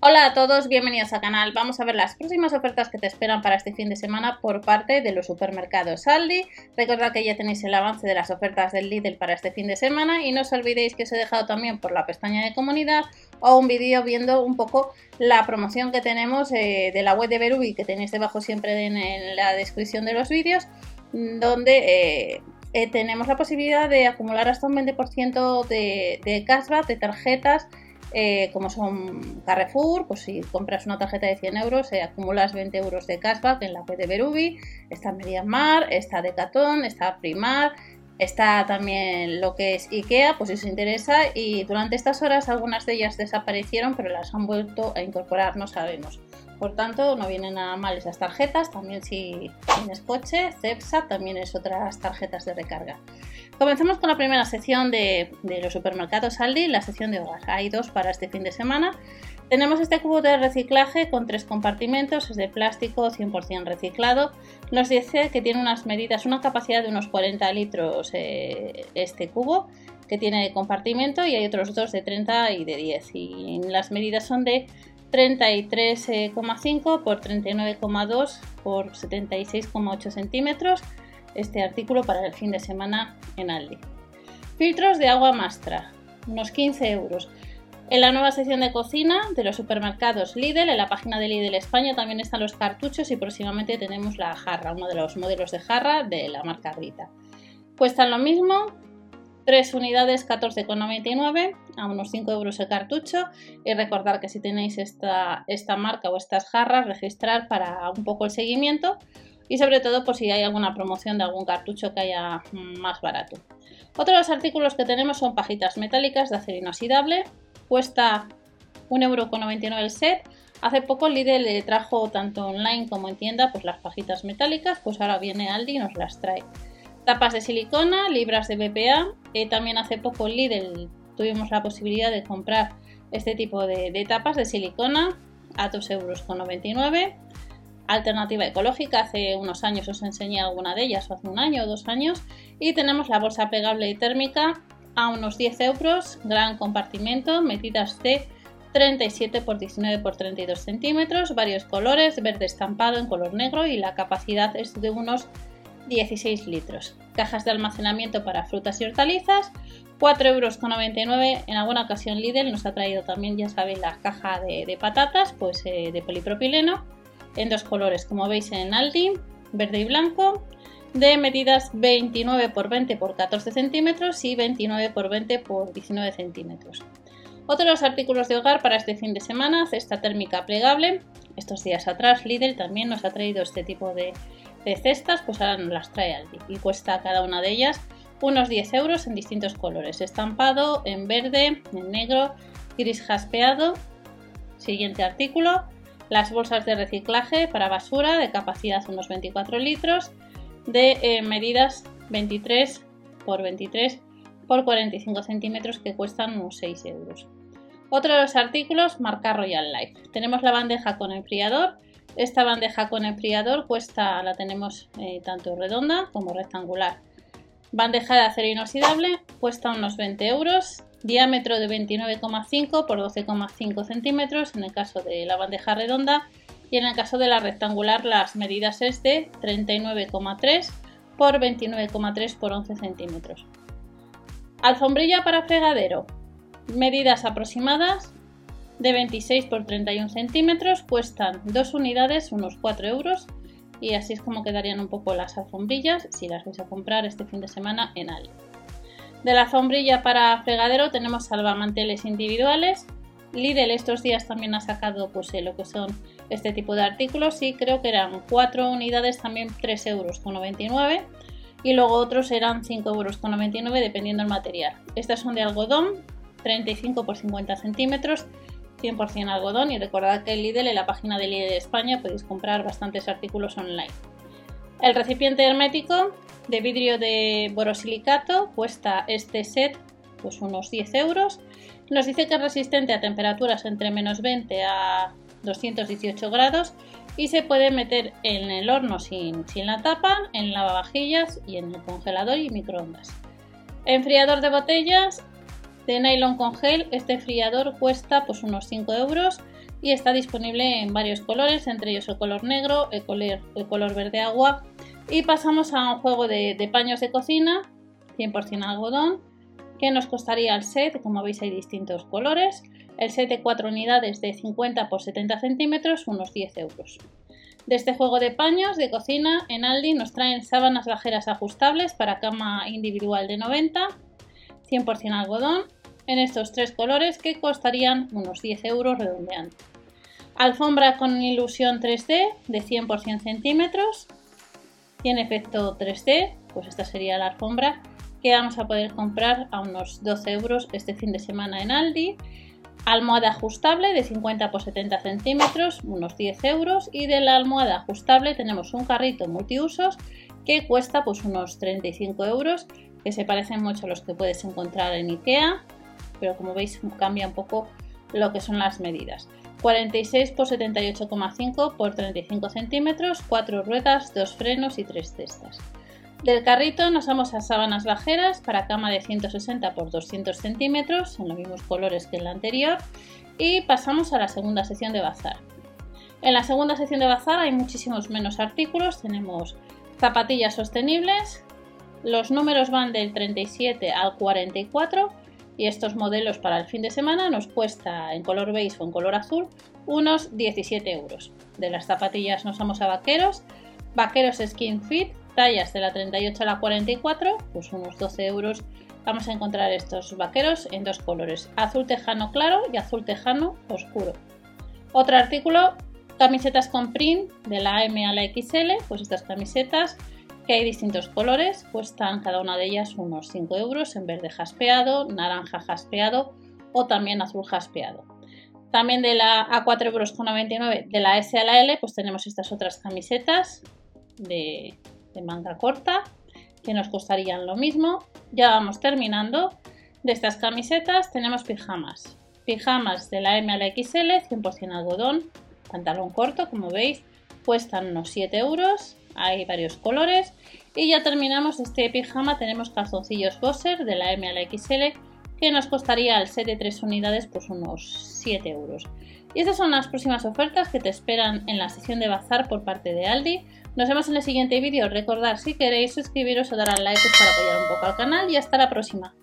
Hola a todos, bienvenidos al canal. Vamos a ver las próximas ofertas que te esperan para este fin de semana por parte de los supermercados Aldi. Recordad que ya tenéis el avance de las ofertas del Lidl para este fin de semana y no os olvidéis que os he dejado también por la pestaña de comunidad o un vídeo viendo un poco la promoción que tenemos eh, de la web de Berubi que tenéis debajo siempre en, la descripción de los vídeos donde eh, eh, tenemos la posibilidad de acumular hasta un 20% de, de cashback de tarjetas eh, como son Carrefour, pues si compras una tarjeta de 100 euros, eh, acumulas 20 euros de cashback en la web de Berubi, está Mediamar, está Decathlon, está Primar, está también lo que es IKEA, pues si os interesa, y durante estas horas algunas de ellas desaparecieron, pero las han vuelto a incorporar, no sabemos. Por tanto, no vienen nada mal esas tarjetas. También si tienes coche, Cepsa también es otras tarjetas de recarga. Comenzamos con la primera sección de, los supermercados Aldi, la sección de hogar. Hay dos para este fin de semana. Tenemos este cubo de reciclaje con tres compartimentos, es de plástico 100% reciclado. Nos dice que tiene unas medidas, una capacidad de unos 40 litros eh, este cubo que tiene compartimento y hay otros dos de 30 y de 10. Y las medidas son de 33,5 por 39,2 por 76,8 centímetros. Este artículo para el fin de semana en Aldi. Filtros de agua Mastra, unos 15 euros. En la nueva sección de cocina de los supermercados Lidl, en la página de Lidl España también están los cartuchos y próximamente tenemos la jarra, uno de los modelos de jarra de la marca Rita. Cuestan lo mismo, 3 unidades 14,99 a unos 5 euros el cartucho y recordar que si tenéis esta, esta marca o estas jarras registrar para un poco el seguimiento y sobre todo por si hay alguna promoción de algún cartucho que haya más barato. Otro de los artículos que tenemos son pajitas metálicas de acero inoxidable, cuesta 1,99€ el set. Hace poco Lidl le trajo tanto online como en tienda pues las pajitas metálicas, pues ahora viene Aldi y nos las trae tapas de silicona, libras de BPA. Eh, también hace poco Lidl tuvimos la posibilidad de comprar este tipo de, tapas de silicona a 2,99 euros. Alternativa ecológica, hace unos años os enseñé alguna de ellas, o hace un año o dos años. Y tenemos la bolsa plegable y térmica a unos 10 euros, gran compartimento, medidas de 37 x 19 x 32 centímetros, varios colores, verde estampado en color negro y la capacidad es de unos 16 litros. Cajas de almacenamiento para frutas y hortalizas, 4,99 euros. En alguna ocasión Lidl nos ha traído también, ya sabéis, la caja de, patatas, pues eh, de polipropileno, en dos colores, como veis en Aldi, verde y blanco, de medidas 29 x 20 x 14 centímetros y 29 x 20 x 19 centímetros. Otros artículos de hogar para este fin de semana, cesta térmica plegable. Estos días atrás Lidl también nos ha traído este tipo de, de cestas, pues ahora nos las trae Aldi y cuesta cada una de ellas unos 10 euros en distintos colores, estampado en verde, en negro, gris jaspeado. Siguiente artículo, las bolsas de reciclaje para basura de capacidad unos 24 litros, de eh, medidas 23 por 23 por 45 centímetros que cuestan unos 6 euros. Otro de los artículos, marca Royal Life. Tenemos la bandeja con enfriador esta bandeja con enfriador cuesta, la tenemos eh, tanto redonda como rectangular. Bandeja de acero inoxidable cuesta unos 20 euros, diámetro de 29,5 por 12,5 centímetros en el caso de la bandeja redonda y en el caso de la rectangular las medidas es de 39,3 por 29,3 por 11 centímetros. Alfombrilla para fregadero. Medidas aproximadas de 26 por 31 centímetros cuestan 2 unidades unos 4 euros y así es como quedarían un poco las alfombrillas si las vais a comprar este fin de semana en Aldi. De la alfombrilla para fregadero tenemos salvamanteles individuales. Lidl estos días también ha sacado pues, eh, lo que son este tipo de artículos y creo que eran 4 unidades también 3 euros con 99 y luego otros eran 5 euros con 99 dependiendo del material. Estas son de algodón 35 por 50 centímetros 100% algodón y recordad que el Lidl en la página de Lidl de España podéis comprar bastantes artículos online. El recipiente hermético de vidrio de borosilicato cuesta este set pues unos 10 euros. Nos dice que es resistente a temperaturas entre menos 20 a 218 grados y se puede meter en el horno sin, sin la tapa, en lavavajillas y en el congelador y microondas. Enfriador de botellas de nylon con gel, este friador cuesta pues unos 5 euros. y está disponible en varios colores, entre ellos el color negro, el color, verde agua. Y pasamos a un juego de, de paños de cocina, 100% algodón, que nos costaría el set, como veis hay distintos colores, el set de 4 unidades de 50 por 70 centímetros, unos 10 euros. De este juego de paños de cocina en Aldi nos traen sábanas bajeras ajustables para cama individual de 90, 100% algodón, en estos tres colores que costarían unos 10 euros redondeando. Alfombra con ilusión 3D de 100 por 100 centímetros, tiene efecto 3D, pues esta sería la alfombra que vamos a poder comprar a unos 12 euros este fin de semana en Aldi almohada ajustable de 50 por 70 centímetros, unos 10 euros. Y de la almohada ajustable tenemos un carrito multiusos que cuesta pues unos 35 euros, que se parecen mucho a los que puedes encontrar en Ikea, pero como veis cambia un poco lo que son las medidas. 46 por 78,5 por 35 centímetros, 4 ruedas, 2 frenos y 3 cestas. Del carrito nos vamos a sábanas bajeras para cama de 160 por 200 centímetros, en los mismos colores que en la anterior, y pasamos a la segunda sección de bazar. En la segunda sección de bazar hay muchísimos menos artículos, tenemos zapatillas sostenibles, los números van del 37 al 44 y estos modelos para el fin de semana nos cuesta en color beige o en color azul unos 17 euros. De las zapatillas nos vamos a vaqueros, vaqueros skin fit tallas de la 38 a la 44, pues unos 12 euros, vamos a encontrar estos vaqueros en dos colores, azul tejano claro y azul tejano oscuro. Otro artículo, camisetas con print de la M a la XL, pues estas camisetas que hay distintos colores, cuestan cada una de ellas unos 5 euros en verde jaspeado, naranja jaspeado o también azul jaspeado. También de la a 4,99 euros de la S a la L, pues tenemos estas otras camisetas de de manga corta que nos costarían lo mismo. Ya vamos terminando. De estas camisetas tenemos pijamas. Pijamas de la M a la XL, 100% algodón, pantalón corto, como veis, cuestan unos 7 euros. Hay varios colores. Y ya terminamos este pijama. Tenemos calzoncillos Bosser de la M a la XL que nos costaría el set de 3 unidades pues unos 7 euros. Y estas son las próximas ofertas que te esperan en la sección de bazar por parte de Aldi. Nos vemos en el siguiente vídeo. Recordad si queréis suscribiros o dar al like para apoyar un poco al canal y hasta la próxima.